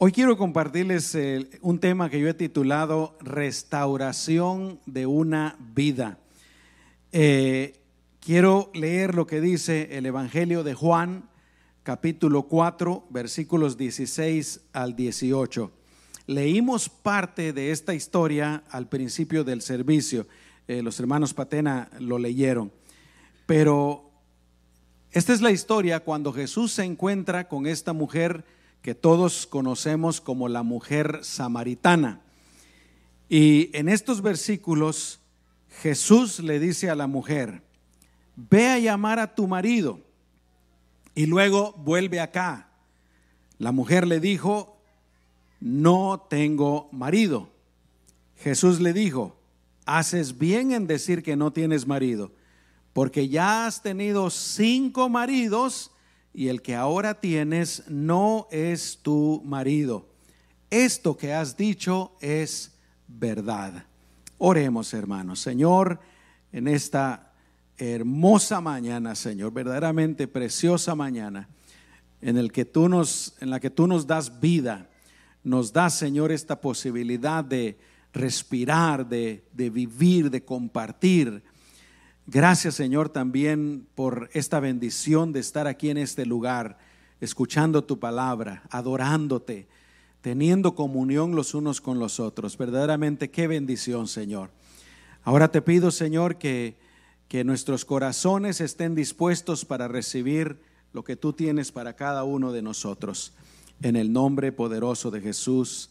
Hoy quiero compartirles eh, un tema que yo he titulado Restauración de una vida. Eh, quiero leer lo que dice el Evangelio de Juan, capítulo 4, versículos 16 al 18. Leímos parte de esta historia al principio del servicio. Eh, los hermanos Patena lo leyeron. Pero esta es la historia cuando Jesús se encuentra con esta mujer que todos conocemos como la mujer samaritana. Y en estos versículos Jesús le dice a la mujer, ve a llamar a tu marido y luego vuelve acá. La mujer le dijo, no tengo marido. Jesús le dijo, haces bien en decir que no tienes marido, porque ya has tenido cinco maridos y el que ahora tienes no es tu marido. Esto que has dicho es verdad. Oremos, hermanos. Señor, en esta hermosa mañana, Señor, verdaderamente preciosa mañana, en el que tú nos en la que tú nos das vida, nos das, Señor, esta posibilidad de respirar, de, de vivir, de compartir Gracias Señor también por esta bendición de estar aquí en este lugar, escuchando tu palabra, adorándote, teniendo comunión los unos con los otros. Verdaderamente qué bendición Señor. Ahora te pido Señor que, que nuestros corazones estén dispuestos para recibir lo que tú tienes para cada uno de nosotros. En el nombre poderoso de Jesús.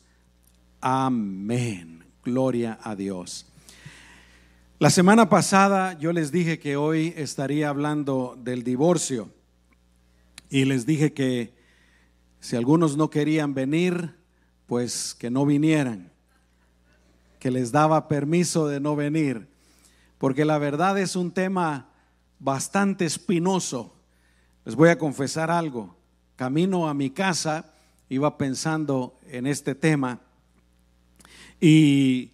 Amén. Gloria a Dios. La semana pasada yo les dije que hoy estaría hablando del divorcio y les dije que si algunos no querían venir, pues que no vinieran, que les daba permiso de no venir, porque la verdad es un tema bastante espinoso. Les voy a confesar algo. Camino a mi casa iba pensando en este tema y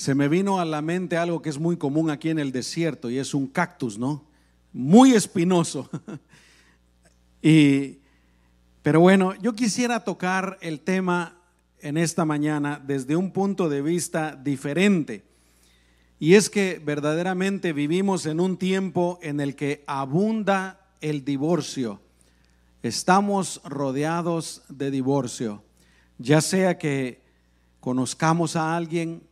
se me vino a la mente algo que es muy común aquí en el desierto y es un cactus, ¿no? Muy espinoso. y, pero bueno, yo quisiera tocar el tema en esta mañana desde un punto de vista diferente. Y es que verdaderamente vivimos en un tiempo en el que abunda el divorcio. Estamos rodeados de divorcio. Ya sea que conozcamos a alguien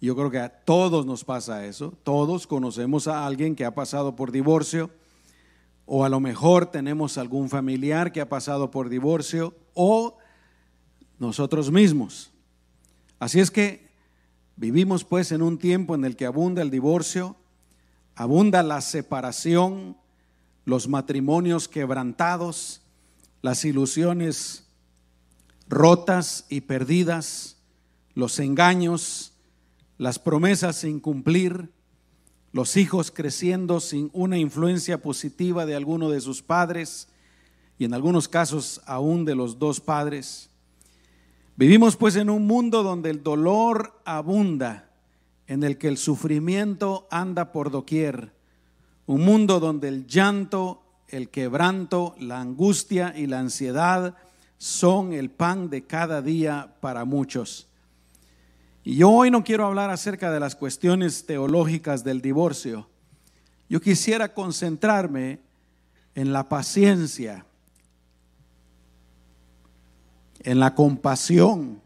yo creo que a todos nos pasa eso. Todos conocemos a alguien que ha pasado por divorcio o a lo mejor tenemos algún familiar que ha pasado por divorcio o nosotros mismos. Así es que vivimos pues en un tiempo en el que abunda el divorcio, abunda la separación, los matrimonios quebrantados, las ilusiones rotas y perdidas, los engaños, las promesas sin cumplir, los hijos creciendo sin una influencia positiva de alguno de sus padres y en algunos casos aún de los dos padres. Vivimos pues en un mundo donde el dolor abunda, en el que el sufrimiento anda por doquier, un mundo donde el llanto, el quebranto, la angustia y la ansiedad son el pan de cada día para muchos. Y yo hoy no quiero hablar acerca de las cuestiones teológicas del divorcio. Yo quisiera concentrarme en la paciencia, en la compasión,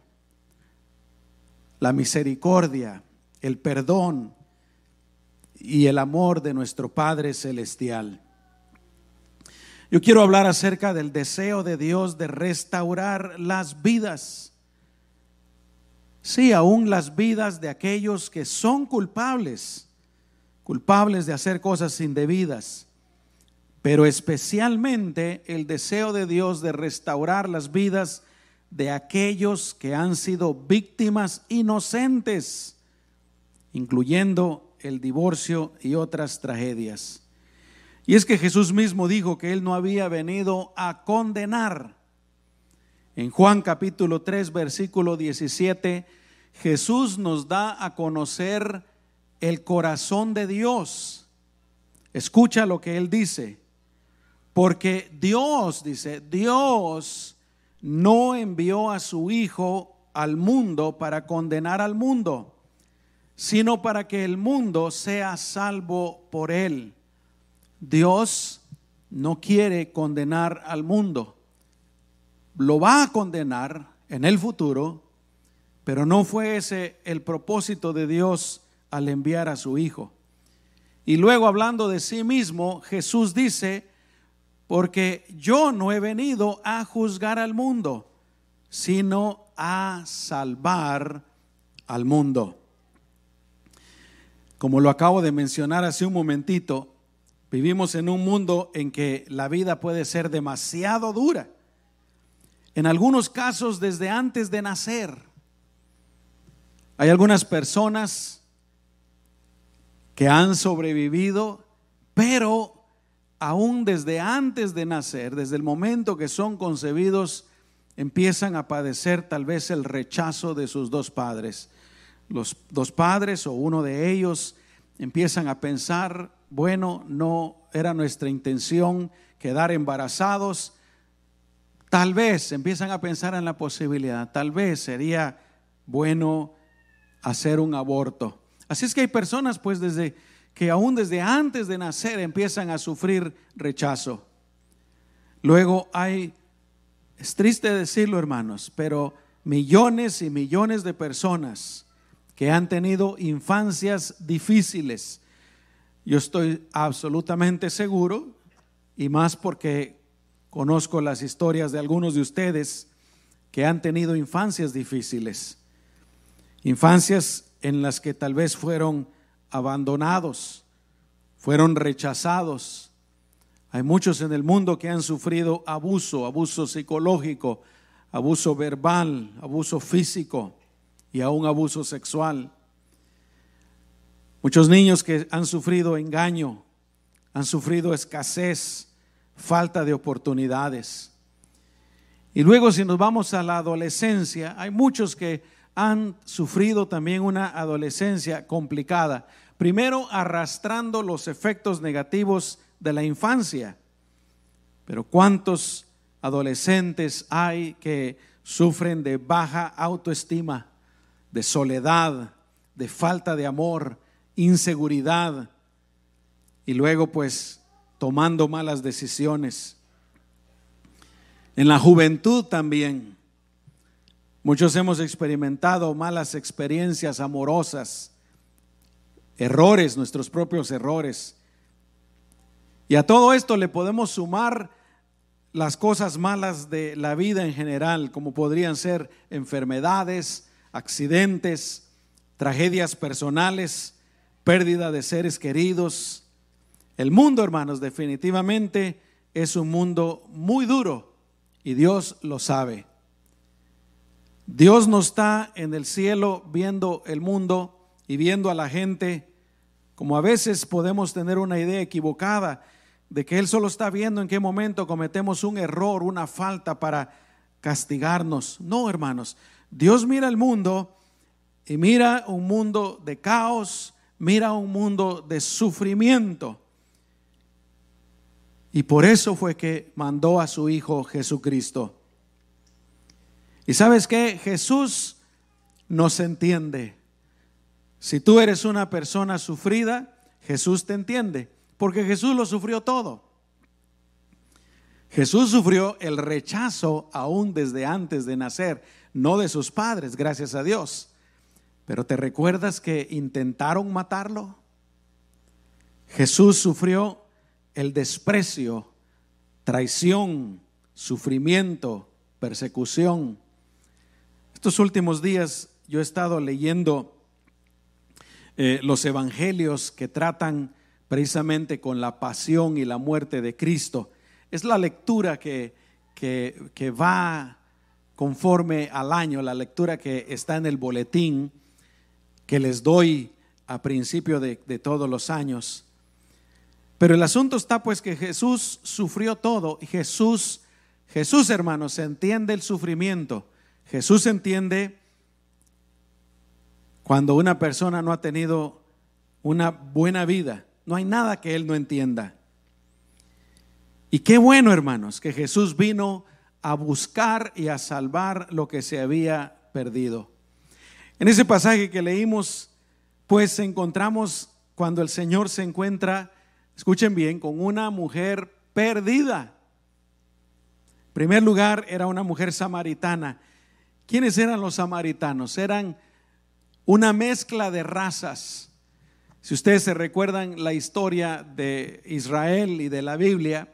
la misericordia, el perdón y el amor de nuestro Padre Celestial. Yo quiero hablar acerca del deseo de Dios de restaurar las vidas Sí, aún las vidas de aquellos que son culpables, culpables de hacer cosas indebidas, pero especialmente el deseo de Dios de restaurar las vidas de aquellos que han sido víctimas inocentes, incluyendo el divorcio y otras tragedias. Y es que Jesús mismo dijo que Él no había venido a condenar, en Juan capítulo 3, versículo 17, Jesús nos da a conocer el corazón de Dios. Escucha lo que Él dice. Porque Dios, dice, Dios no envió a su Hijo al mundo para condenar al mundo, sino para que el mundo sea salvo por él. Dios no quiere condenar al mundo. Lo va a condenar en el futuro, pero no fue ese el propósito de Dios al enviar a su Hijo. Y luego hablando de sí mismo, Jesús dice, porque yo no he venido a juzgar al mundo, sino a salvar al mundo. Como lo acabo de mencionar hace un momentito, vivimos en un mundo en que la vida puede ser demasiado dura. En algunos casos desde antes de nacer. Hay algunas personas que han sobrevivido, pero aún desde antes de nacer, desde el momento que son concebidos, empiezan a padecer tal vez el rechazo de sus dos padres. Los dos padres o uno de ellos empiezan a pensar, bueno, no era nuestra intención quedar embarazados. Tal vez empiezan a pensar en la posibilidad, tal vez sería bueno hacer un aborto. Así es que hay personas pues desde que aún desde antes de nacer empiezan a sufrir rechazo. Luego hay, es triste decirlo hermanos, pero millones y millones de personas que han tenido infancias difíciles. Yo estoy absolutamente seguro, y más porque conozco las historias de algunos de ustedes que han tenido infancias difíciles, infancias en las que tal vez fueron abandonados, fueron rechazados. Hay muchos en el mundo que han sufrido abuso, abuso psicológico, abuso verbal, abuso físico y aún abuso sexual. Muchos niños que han sufrido engaño, han sufrido escasez, falta de oportunidades. Y luego si nos vamos a la adolescencia, hay muchos que han sufrido también una adolescencia complicada. Primero, arrastrando los efectos negativos de la infancia. Pero ¿cuántos adolescentes hay que sufren de baja autoestima, de soledad, de falta de amor, inseguridad y luego pues tomando malas decisiones? En la juventud también. Muchos hemos experimentado malas experiencias amorosas errores, nuestros propios errores. Y a todo esto le podemos sumar las cosas malas de la vida en general, como podrían ser enfermedades, accidentes, tragedias personales, pérdida de seres queridos. El mundo, hermanos, definitivamente es un mundo muy duro y Dios lo sabe. Dios no está en el cielo viendo el mundo y viendo a la gente, como a veces podemos tener una idea equivocada de que Él solo está viendo en qué momento cometemos un error, una falta para castigarnos. No, hermanos, Dios mira el mundo y mira un mundo de caos, mira un mundo de sufrimiento. Y por eso fue que mandó a su Hijo Jesucristo. Y sabes que Jesús nos entiende. Si tú eres una persona sufrida, Jesús te entiende, porque Jesús lo sufrió todo. Jesús sufrió el rechazo aún desde antes de nacer, no de sus padres, gracias a Dios. Pero ¿te recuerdas que intentaron matarlo? Jesús sufrió el desprecio, traición, sufrimiento, persecución. Estos últimos días yo he estado leyendo eh, los evangelios que tratan precisamente con la pasión y la muerte de Cristo. Es la lectura que, que, va conforme al año, la lectura que está en el boletín que les doy a principio de, de todos los años. Pero el asunto está pues que Jesús sufrió todo y Jesús, Jesús hermanos, entiende el sufrimiento. Jesús entiende cuando una persona no ha tenido una buena vida, no hay nada que Él no entienda. Y qué bueno, hermanos, que Jesús vino a buscar y a salvar lo que se había perdido. En ese pasaje que leímos, pues encontramos cuando el Señor se encuentra, escuchen bien, con una mujer perdida. En primer lugar, era una mujer samaritana. ¿Quiénes eran los samaritanos? Eran una mezcla de razas. Si ustedes se recuerdan la historia de Israel y de la Biblia,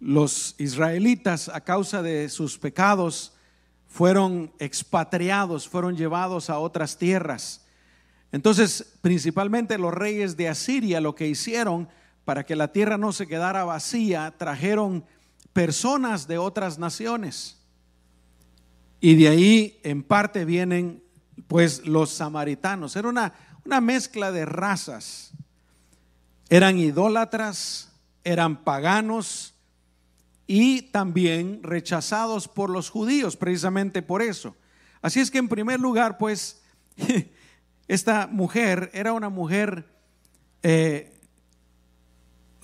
los israelitas a causa de sus pecados fueron expatriados, fueron llevados a otras tierras. Entonces, principalmente los reyes de Asiria lo que hicieron para que la tierra no se quedara vacía, trajeron personas de otras naciones. Y de ahí en parte vienen pues los samaritanos. Era una, una mezcla de razas. Eran idólatras, eran paganos y también rechazados por los judíos, precisamente por eso. Así es que en primer lugar, pues, esta mujer era una mujer eh,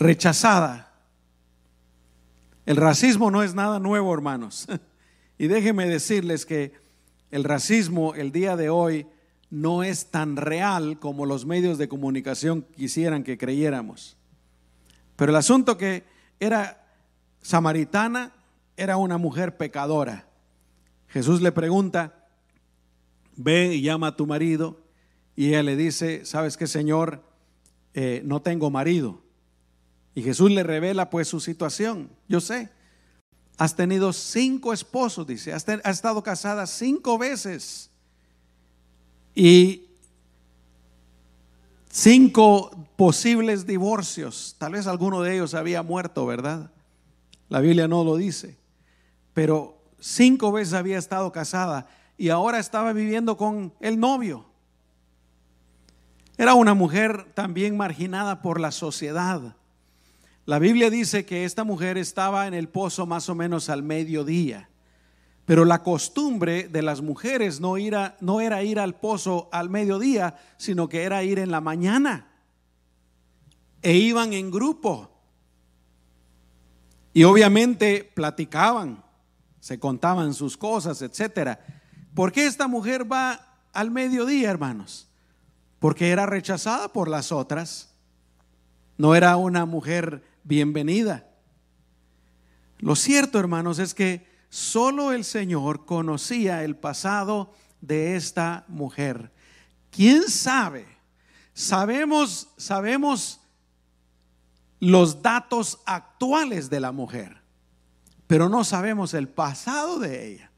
rechazada. El racismo no es nada nuevo, hermanos. Y déjenme decirles que el racismo el día de hoy no es tan real como los medios de comunicación quisieran que creyéramos. Pero el asunto que era samaritana, era una mujer pecadora. Jesús le pregunta, ve y llama a tu marido. Y ella le dice, ¿sabes qué, Señor? Eh, no tengo marido. Y Jesús le revela pues su situación. Yo sé, has tenido cinco esposos, dice, has, has estado casada cinco veces. Y cinco posibles divorcios. Tal vez alguno de ellos había muerto, ¿verdad? La Biblia no lo dice. Pero cinco veces había estado casada y ahora estaba viviendo con el novio. Era una mujer también marginada por la sociedad. La Biblia dice que esta mujer estaba en el pozo más o menos al mediodía, pero la costumbre de las mujeres no, era ir al pozo al mediodía, sino que era ir en la mañana. E iban en grupo. Y obviamente platicaban, se contaban sus cosas, etcétera. ¿Por qué esta mujer va al mediodía, hermanos? porque era rechazada por las otras. No era una mujer bienvenida. Lo cierto, hermanos, es que solo el Señor conocía el pasado de esta mujer. ¿Quién sabe? Sabemos, sabemos los datos actuales de la mujer, pero no sabemos el pasado de ella.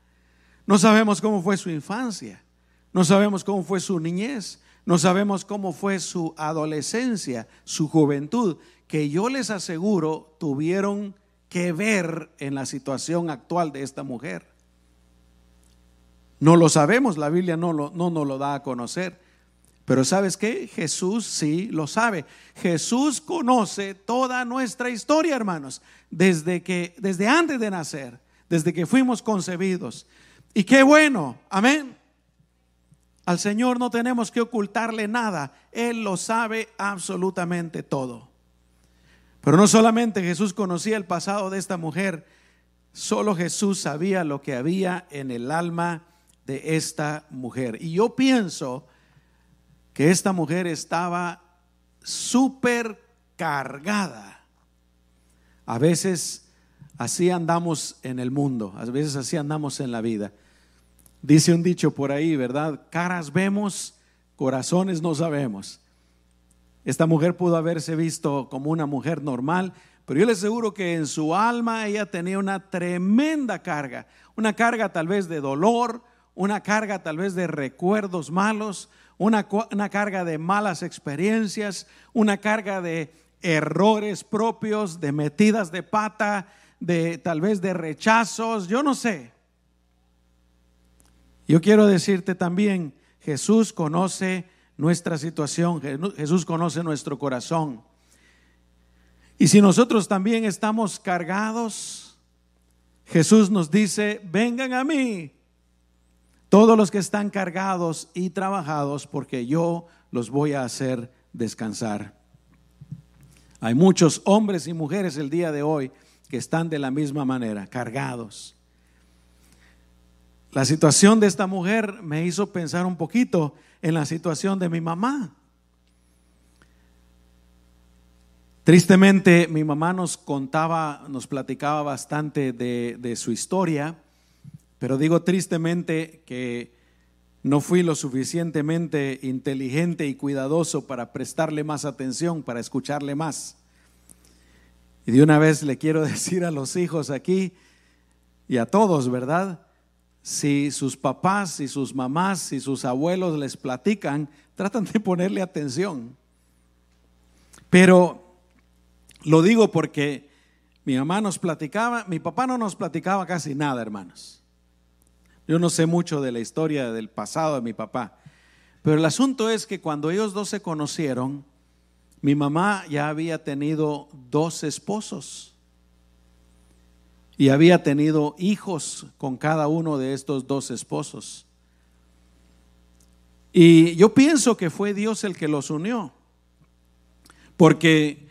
No sabemos cómo fue su infancia, no sabemos cómo fue su niñez, no sabemos cómo fue su adolescencia, su juventud, que yo les aseguro tuvieron que ver en la situación actual de esta mujer. No lo sabemos, la Biblia no, no nos lo da a conocer. Pero ¿sabes qué? Jesús sí lo sabe. Jesús conoce toda nuestra historia, hermanos, desde que desde antes de nacer, desde que fuimos concebidos. Y qué bueno, amén. Al Señor no tenemos que ocultarle nada. Él lo sabe absolutamente todo. Pero no solamente Jesús conocía el pasado de esta mujer, solo Jesús sabía lo que había en el alma de esta mujer. Y yo pienso que esta mujer estaba súper cargada. A veces así andamos en el mundo, a veces así andamos en la vida. Dice un dicho por ahí, ¿verdad? Caras vemos, corazones no sabemos. Esta mujer pudo haberse visto como una mujer normal, pero yo le aseguro que en su alma ella tenía una tremenda carga, una carga tal vez de dolor, una carga tal vez de recuerdos malos, una, una carga de malas experiencias, una carga de errores propios, de metidas de pata, de tal vez de rechazos, yo no sé. Yo quiero decirte también, Jesús conoce nuestra situación, Jesús conoce nuestro corazón. Y si nosotros también estamos cargados, Jesús nos dice, vengan a mí, todos los que están cargados y trabajados, porque yo los voy a hacer descansar. Hay muchos hombres y mujeres el día de hoy que están de la misma manera, cargados. La situación de esta mujer me hizo pensar un poquito en la situación de mi mamá. Tristemente, mi mamá nos contaba, nos platicaba bastante de, de, su historia, pero digo tristemente que no fui lo suficientemente inteligente y cuidadoso para prestarle más atención, para escucharle más. Y de una vez le quiero decir a los hijos aquí y a todos, ¿verdad? Si sus papás y sus mamás y sus abuelos les platican, tratan de ponerle atención. Pero lo digo porque mi mamá nos platicaba, mi papá no nos platicaba casi nada, hermanos. Yo no sé mucho de la historia del pasado de mi papá, pero el asunto es que cuando ellos dos se conocieron, mi mamá ya había tenido dos esposos y había tenido hijos con cada uno de estos dos esposos. Y yo pienso que fue Dios el que los unió, porque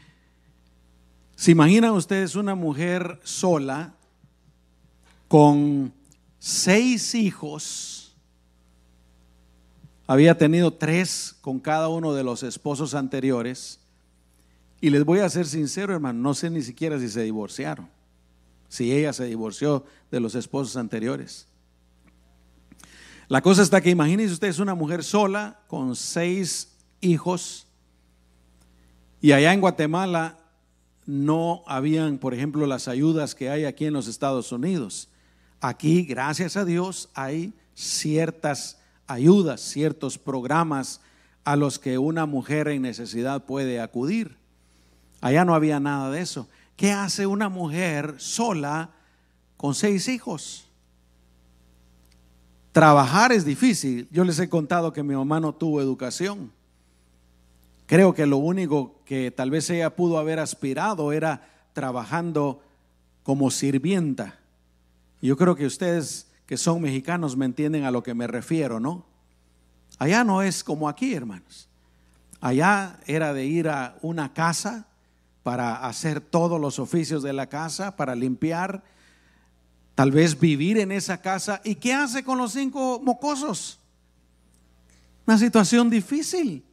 ¿Se imaginan ustedes una mujer sola con seis hijos? Había tenido tres con cada uno de los esposos anteriores. Y les voy a ser sincero, hermano, no sé ni siquiera si se divorciaron. Si ella se divorció de los esposos anteriores. La cosa está que imagínense ustedes una mujer sola con seis hijos. Y allá en Guatemala no habían, por ejemplo, las ayudas que hay aquí en los Estados Unidos. Aquí, gracias a Dios, hay ciertas ayudas, ciertos programas a los que una mujer en necesidad puede acudir. Allá no había nada de eso. ¿Qué hace una mujer sola con seis hijos? Trabajar es difícil. Yo les he contado que mi mamá no tuvo educación. Creo que lo único que tal vez ella pudo haber aspirado era trabajando como sirvienta. Yo creo que ustedes que son mexicanos me entienden a lo que me refiero, ¿no? Allá no es como aquí, hermanos. Allá era de ir a una casa para hacer todos los oficios de la casa, para limpiar, tal vez vivir en esa casa. ¿Y qué hace con los cinco mocosos? Una situación difícil.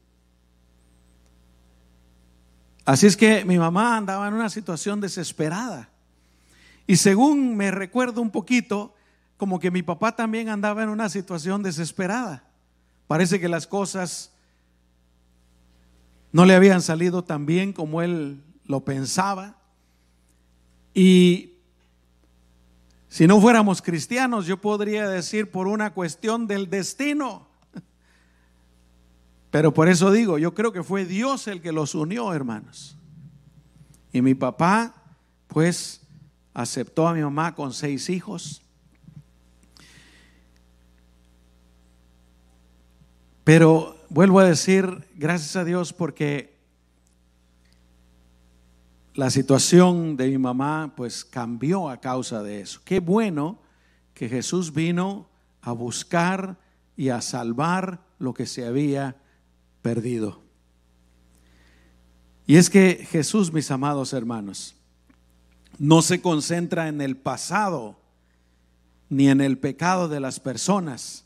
Así es que mi mamá andaba en una situación desesperada. Y según me recuerdo un poquito, como que mi papá también andaba en una situación desesperada. Parece que las cosas no le habían salido tan bien como él lo pensaba. Y si no fuéramos cristianos, yo podría decir por una cuestión del destino. Pero por eso digo, yo creo que fue Dios el que los unió, hermanos. Y mi papá, pues, aceptó a mi mamá con seis hijos. Pero vuelvo a decir, gracias a Dios, porque la situación de mi mamá, pues, cambió a causa de eso. Qué bueno que Jesús vino a buscar y a salvar lo que se había perdido. Y es que Jesús, mis amados hermanos, no se concentra en el pasado ni en el pecado de las personas,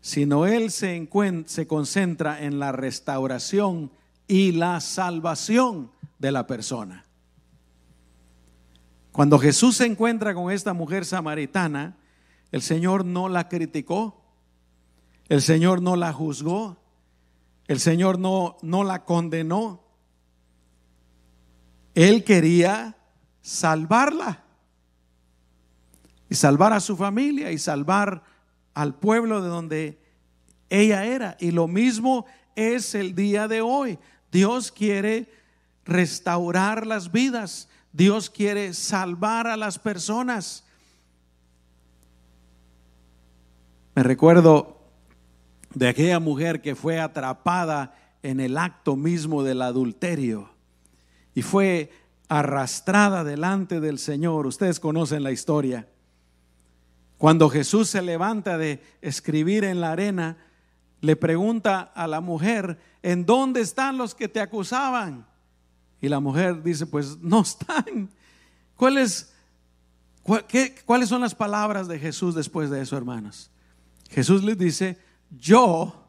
sino Él se, se concentra en la restauración y la salvación de la persona. Cuando Jesús se encuentra con esta mujer samaritana, el Señor no la criticó, el Señor no la juzgó, el Señor no, no la condenó. Él quería salvarla y salvar a su familia y salvar al pueblo de donde ella era. Y lo mismo es el día de hoy. Dios quiere restaurar las vidas. Dios quiere salvar a las personas. Me recuerdo de aquella mujer que fue atrapada en el acto mismo del adulterio y fue arrastrada delante del Señor. Ustedes conocen la historia. Cuando Jesús se levanta de escribir en la arena, le pregunta a la mujer, ¿en dónde están los que te acusaban? Y la mujer dice, pues no están. ¿Cuál es, ¿Cuáles son las palabras de Jesús después de eso, hermanos? Jesús les dice, yo,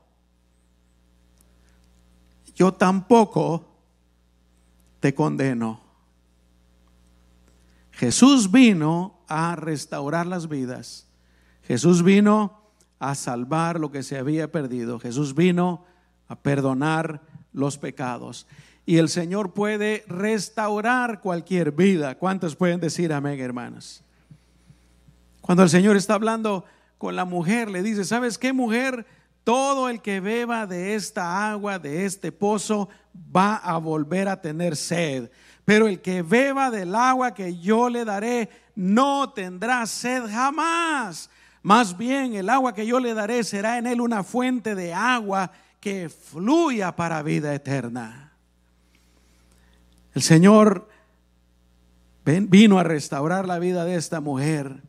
yo tampoco te condeno. Jesús vino a restaurar las vidas. Jesús vino a salvar lo que se había perdido. Jesús vino a perdonar los pecados. Y el Señor puede restaurar cualquier vida. ¿Cuántos pueden decir amén, hermanos? Cuando el Señor está hablando con la mujer, le dice, ¿sabes qué mujer? Todo el que beba de esta agua, de este pozo, va a volver a tener sed. Pero el que beba del agua que yo le daré, no tendrá sed jamás. Más bien el agua que yo le daré será en él una fuente de agua que fluya para vida eterna. El Señor vino a restaurar la vida de esta mujer.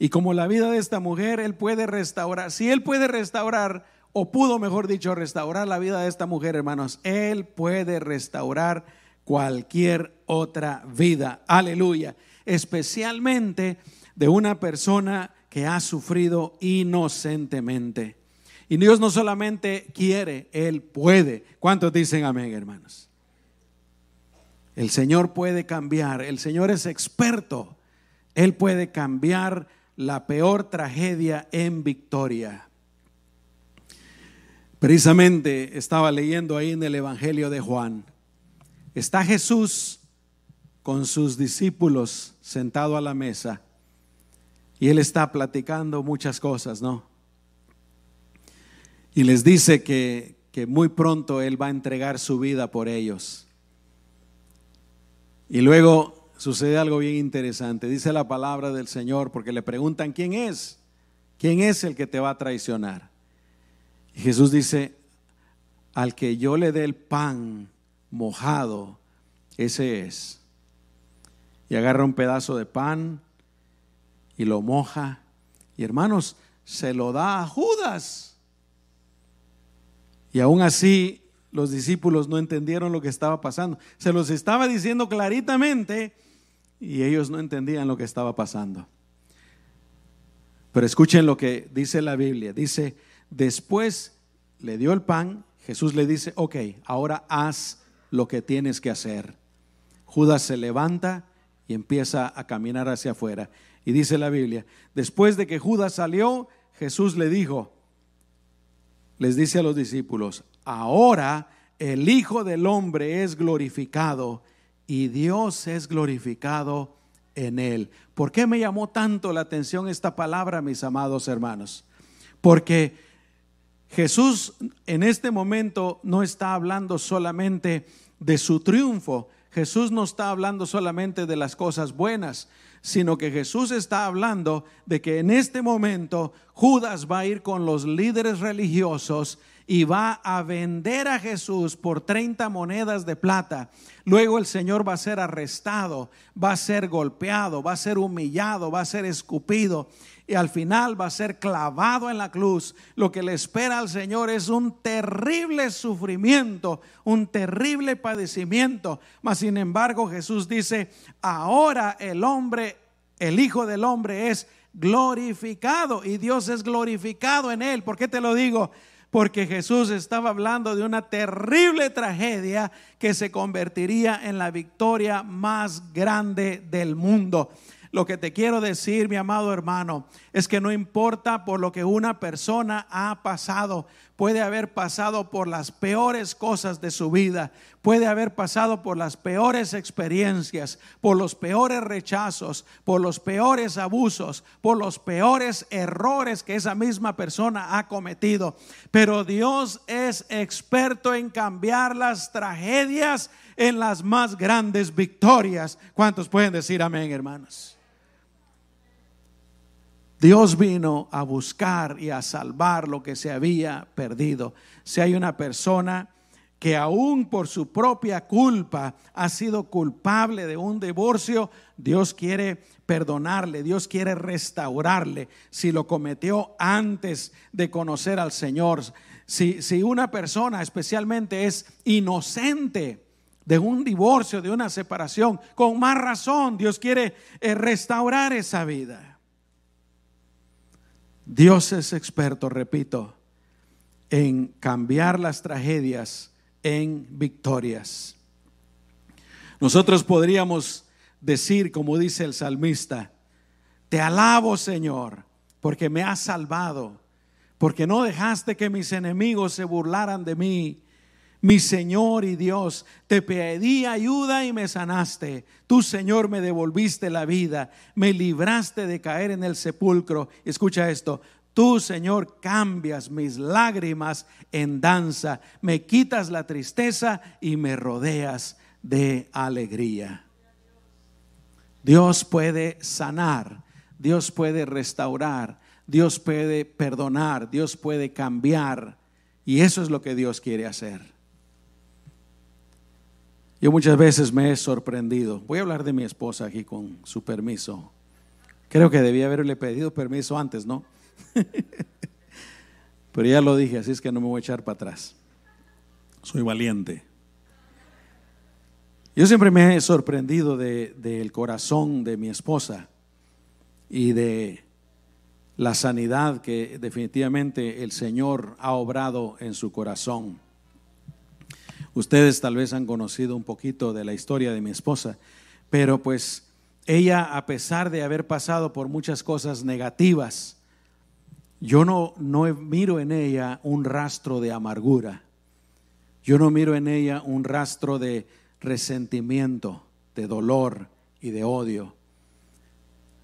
Y como la vida de esta mujer, Él puede restaurar. Si Él puede restaurar, o pudo, mejor dicho, restaurar la vida de esta mujer, hermanos, Él puede restaurar cualquier otra vida. Aleluya. Especialmente de una persona que ha sufrido inocentemente. Y Dios no solamente quiere, Él puede. ¿Cuántos dicen amén, hermanos? El Señor puede cambiar, el Señor es experto. Él puede cambiar la peor tragedia en victoria. Precisamente estaba leyendo ahí en el Evangelio de Juan. Está Jesús con sus discípulos sentado a la mesa y él está platicando muchas cosas, ¿no? Y les dice que, que muy pronto él va a entregar su vida por ellos. Y luego sucede algo bien interesante. Dice la palabra del Señor porque le preguntan, ¿quién es? ¿Quién es el que te va a traicionar? Y Jesús dice, al que yo le dé el pan mojado, ese es. Y agarra un pedazo de pan y lo moja. Y hermanos, se lo da a Judas. Y aún así los discípulos no entendieron lo que estaba pasando. Se los estaba diciendo claritamente y ellos no entendían lo que estaba pasando. Pero escuchen lo que dice la Biblia. Dice, después le dio el pan, Jesús le dice, ok, ahora haz lo que tienes que hacer. Judas se levanta y empieza a caminar hacia afuera. Y dice la Biblia, después de que Judas salió, Jesús le dijo, les dice a los discípulos, ahora el Hijo del Hombre es glorificado y Dios es glorificado en él. ¿Por qué me llamó tanto la atención esta palabra, mis amados hermanos? Porque Jesús en este momento no está hablando solamente de su triunfo, Jesús no está hablando solamente de las cosas buenas, sino que Jesús está hablando de que en este momento Judas va a ir con los líderes religiosos y va a vender a Jesús por 30 monedas de plata. Luego el Señor va a ser arrestado, va a ser golpeado, va a ser humillado, va a ser escupido y al final va a ser clavado en la cruz. Lo que le espera al Señor es un terrible sufrimiento, un terrible padecimiento. Mas sin embargo Jesús dice, ahora el hombre, el Hijo del Hombre es glorificado y Dios es glorificado en él. ¿Por qué te lo digo? Porque Jesús estaba hablando de una terrible tragedia que se convertiría en la victoria más grande del mundo. Lo que te quiero decir, mi amado hermano, es que no importa por lo que una persona ha pasado, puede haber pasado por las peores cosas de su vida, puede haber pasado por las peores experiencias, por los peores rechazos, por los peores abusos, por los peores errores que esa misma persona ha cometido. Pero Dios es experto en cambiar las tragedias en las más grandes victorias. ¿Cuántos pueden decir amén, hermanos? Dios vino a buscar y a salvar lo que se había perdido. Si hay una persona que aún por su propia culpa ha sido culpable de un divorcio, Dios quiere perdonarle, Dios quiere restaurarle si lo cometió antes de conocer al Señor. Si, si una persona especialmente es inocente, de un divorcio, de una separación, con más razón Dios quiere eh, restaurar esa vida. Dios es experto, repito, en cambiar las tragedias en victorias. Nosotros podríamos decir, como dice el salmista, te alabo Señor, porque me has salvado, porque no dejaste que mis enemigos se burlaran de mí. Mi Señor y Dios, te pedí ayuda y me sanaste. Tú, Señor, me devolviste la vida, me libraste de caer en el sepulcro. Escucha esto, Tú, Señor, cambias mis lágrimas en danza, me quitas la tristeza y me rodeas de alegría. Dios puede sanar, Dios puede restaurar, Dios puede perdonar, Dios puede cambiar. Y eso es lo que Dios quiere hacer. Yo muchas veces me he sorprendido. Voy a hablar de mi esposa aquí con su permiso. Creo que debía haberle pedido permiso antes, ¿no? Pero ya lo dije, así es que no me voy a echar para atrás. Soy valiente. Yo siempre me he sorprendido del corazón de mi esposa y de la sanidad que definitivamente el Señor ha obrado en su corazón. Ustedes tal vez han conocido un poquito de la historia de mi esposa, pero pues ella, a pesar de haber pasado por muchas cosas negativas, yo no, no miro en ella un rastro de amargura. Yo no miro en ella un rastro de resentimiento, de dolor y de odio.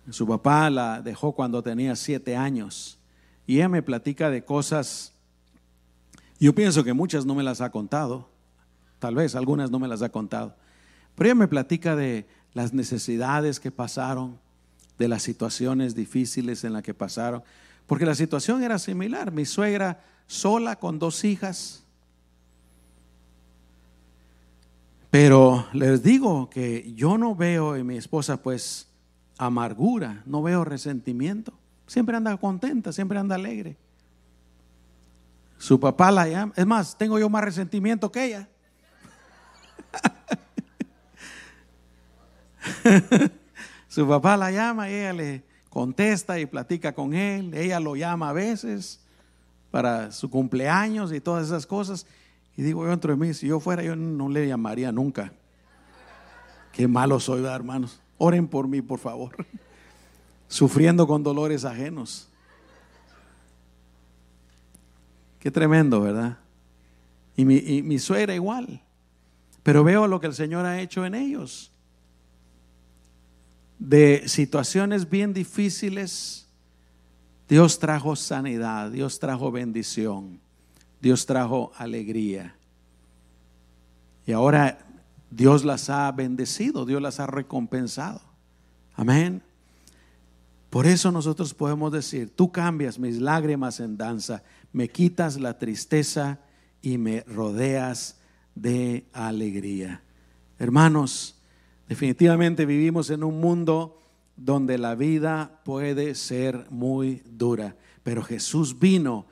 Su papá la dejó cuando tenía siete años y ella me platica de cosas, yo pienso que muchas no me las ha contado, tal vez algunas no me las ha contado, pero ella me platica de las necesidades que pasaron, de las situaciones difíciles en las que pasaron, porque la situación era similar, mi suegra sola con dos hijas, Pero les digo que yo no veo en mi esposa pues amargura, no veo resentimiento. Siempre anda contenta, siempre anda alegre. Su papá la llama. Es más, tengo yo más resentimiento que ella. Su papá la llama y ella le contesta y platica con él. Ella lo llama a veces para su cumpleaños y todas esas cosas. Y digo yo dentro de mí, si yo fuera, yo no le llamaría nunca. Qué malo soy, hermanos. Oren por mí, por favor. Sufriendo con dolores ajenos. Qué tremendo, ¿verdad? Y mi, y mi suegra igual. Pero veo lo que el Señor ha hecho en ellos. De situaciones bien difíciles, Dios trajo sanidad, Dios trajo bendición. Dios trajo alegría. Y ahora Dios las ha bendecido, Dios las ha recompensado. Amén. Por eso nosotros podemos decir, tú cambias mis lágrimas en danza, me quitas la tristeza y me rodeas de alegría. Hermanos, definitivamente vivimos en un mundo donde la vida puede ser muy dura, pero Jesús vino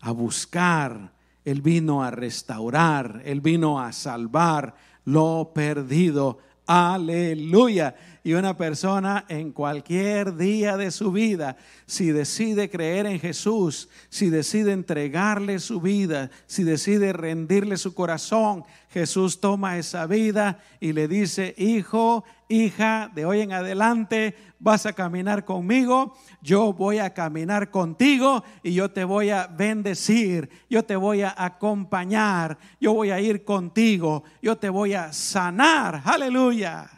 a buscar, Él vino a restaurar, Él vino a salvar lo perdido. Aleluya. Y una persona en cualquier día de su vida, si decide creer en Jesús, si decide entregarle su vida, si decide rendirle su corazón, Jesús toma esa vida y le dice, hijo, hija, de hoy en adelante vas a caminar conmigo, yo voy a caminar contigo y yo te voy a bendecir, yo te voy a acompañar, yo voy a ir contigo, yo te voy a sanar. Aleluya.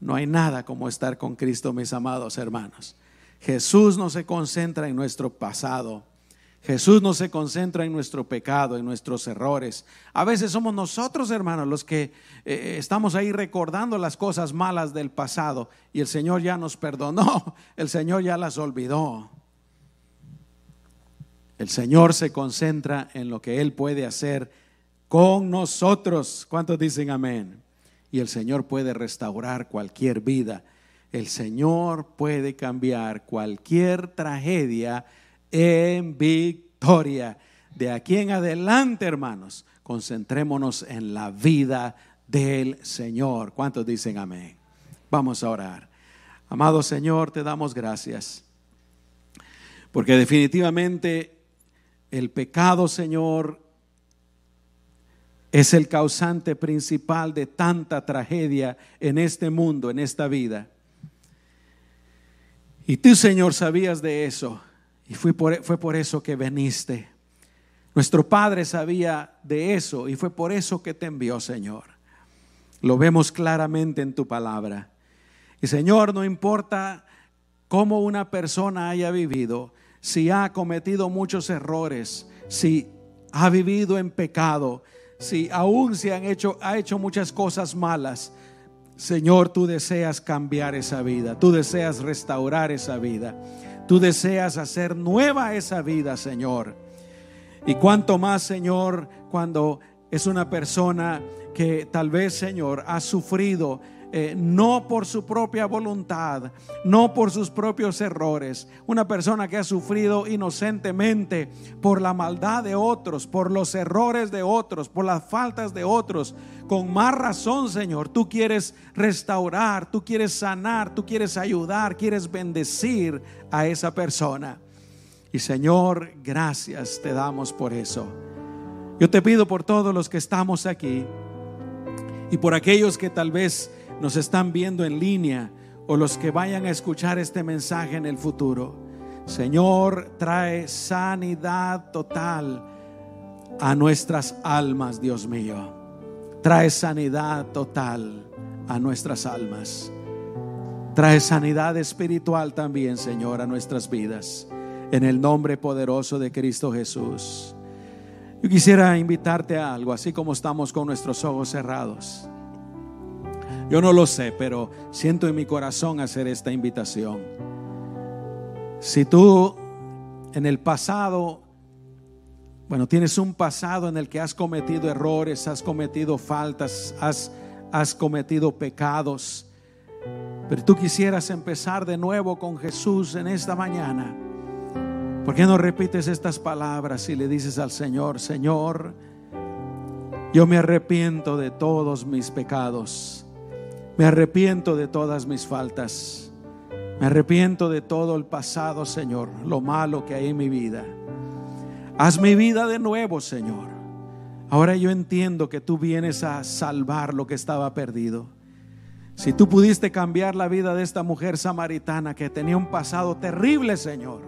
No hay nada como estar con Cristo, mis amados hermanos. Jesús no se concentra en nuestro pasado. Jesús no se concentra en nuestro pecado, en nuestros errores. A veces somos nosotros, hermanos, los que eh, estamos ahí recordando las cosas malas del pasado y el Señor ya nos perdonó, el Señor ya las olvidó. El Señor se concentra en lo que Él puede hacer con nosotros. ¿Cuántos dicen amén? Y el Señor puede restaurar cualquier vida. El Señor puede cambiar cualquier tragedia en victoria. De aquí en adelante, hermanos, concentrémonos en la vida del Señor. ¿Cuántos dicen amén? Vamos a orar. Amado Señor, te damos gracias. Porque definitivamente el pecado, Señor, es el causante principal de tanta tragedia en este mundo, en esta vida. Y tú, Señor, sabías de eso. Y fue por, fue por eso que veniste. Nuestro Padre sabía de eso y fue por eso que te envió, Señor. Lo vemos claramente en tu palabra. Y Señor, no importa cómo una persona haya vivido, si ha cometido muchos errores, si ha vivido en pecado, si aún se han hecho, ha hecho muchas cosas malas, Señor, tú deseas cambiar esa vida, tú deseas restaurar esa vida, tú deseas hacer nueva esa vida, Señor. Y cuanto más, Señor, cuando es una persona que tal vez, Señor, ha sufrido eh, no por su propia voluntad, no por sus propios errores. Una persona que ha sufrido inocentemente por la maldad de otros, por los errores de otros, por las faltas de otros. Con más razón, Señor, tú quieres restaurar, tú quieres sanar, tú quieres ayudar, quieres bendecir a esa persona. Y Señor, gracias te damos por eso. Yo te pido por todos los que estamos aquí y por aquellos que tal vez nos están viendo en línea o los que vayan a escuchar este mensaje en el futuro. Señor, trae sanidad total a nuestras almas, Dios mío. Trae sanidad total a nuestras almas. Trae sanidad espiritual también, Señor, a nuestras vidas. En el nombre poderoso de Cristo Jesús. Yo quisiera invitarte a algo, así como estamos con nuestros ojos cerrados. Yo no lo sé, pero siento en mi corazón hacer esta invitación. Si tú en el pasado, bueno, tienes un pasado en el que has cometido errores, has cometido faltas, has, has cometido pecados, pero tú quisieras empezar de nuevo con Jesús en esta mañana, ¿por qué no repites estas palabras y le dices al Señor, Señor, yo me arrepiento de todos mis pecados? Me arrepiento de todas mis faltas. Me arrepiento de todo el pasado, Señor, lo malo que hay en mi vida. Haz mi vida de nuevo, Señor. Ahora yo entiendo que tú vienes a salvar lo que estaba perdido. Si tú pudiste cambiar la vida de esta mujer samaritana que tenía un pasado terrible, Señor,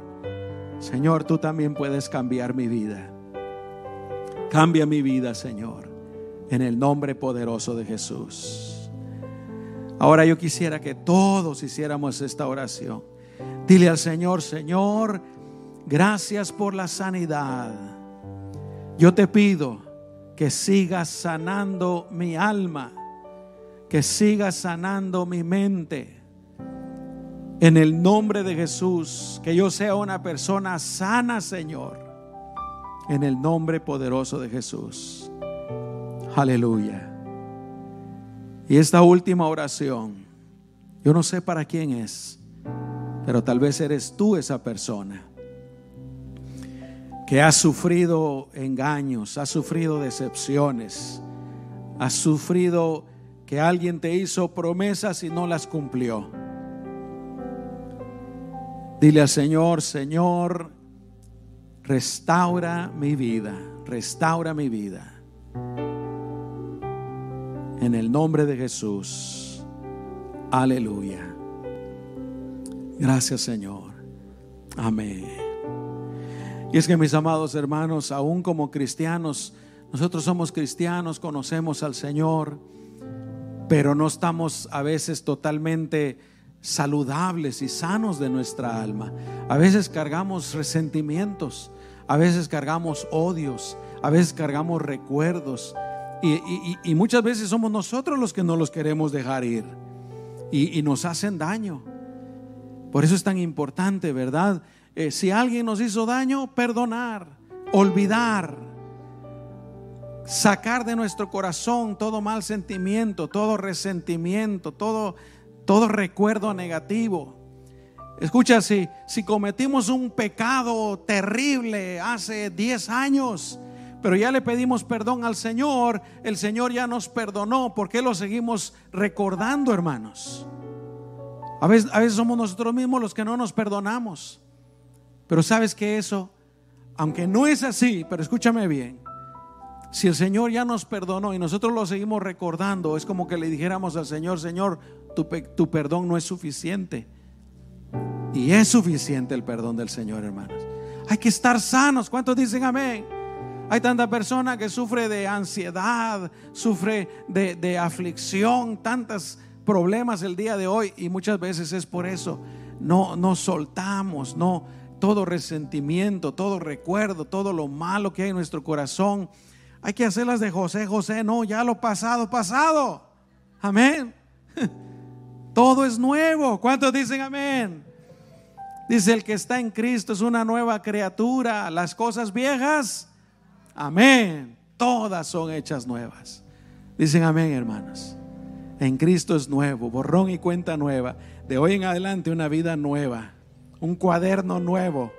Señor, tú también puedes cambiar mi vida. Cambia mi vida, Señor, en el nombre poderoso de Jesús. Ahora yo quisiera que todos hiciéramos esta oración. Dile al Señor, Señor, gracias por la sanidad. Yo te pido que sigas sanando mi alma, que sigas sanando mi mente. En el nombre de Jesús, que yo sea una persona sana, Señor. En el nombre poderoso de Jesús. Aleluya. Y esta última oración, yo no sé para quién es, pero tal vez eres tú esa persona que ha sufrido engaños, ha sufrido decepciones, ha sufrido que alguien te hizo promesas y no las cumplió. Dile al Señor, Señor, restaura mi vida, restaura mi vida en el nombre de Jesús. Aleluya. Gracias Señor. Amén. Y es que mis amados hermanos, aún como cristianos, nosotros somos cristianos, conocemos al Señor, pero no estamos a veces totalmente saludables y sanos de nuestra alma. A veces cargamos resentimientos, a veces cargamos odios, a veces cargamos recuerdos, y, muchas veces somos nosotros los que no los queremos dejar ir y, nos hacen daño. Por eso es tan importante, ¿verdad? Eh, si alguien nos hizo daño, perdonar, olvidar, sacar de nuestro corazón todo mal sentimiento, todo resentimiento, todo, todo recuerdo negativo. Escucha, si, si cometimos un pecado terrible hace 10 años, pero ya le pedimos perdón al Señor, el Señor ya nos perdonó, ¿por qué lo seguimos recordando, hermanos? A veces, a veces somos nosotros mismos los que no nos perdonamos. Pero sabes que eso, aunque no es así, pero escúchame bien, si el Señor ya nos perdonó y nosotros lo seguimos recordando, es como que le dijéramos al Señor, Señor, tu, tu perdón no es suficiente. Y es suficiente el perdón del Señor, hermanos. Hay que estar sanos. ¿Cuántos dicen amén? Hay tanta persona que sufre de ansiedad, sufre de, aflicción, tantos problemas el día de hoy y muchas veces es por eso. No, no soltamos, no todo resentimiento, todo recuerdo, todo lo malo que hay en nuestro corazón. Hay que hacerlas de José, José, no, ya lo pasado, pasado. Amén. Todo es nuevo. ¿Cuántos dicen amén? Dice el que está en Cristo es una nueva criatura. Las cosas viejas, amén. Todas son hechas nuevas. Dicen amén, hermanos. En Cristo es nuevo, borrón y cuenta nueva. De hoy en adelante una vida nueva. Un cuaderno nuevo,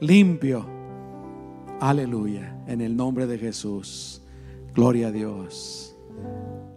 limpio. Aleluya. En el nombre de Jesús. Gloria a Dios.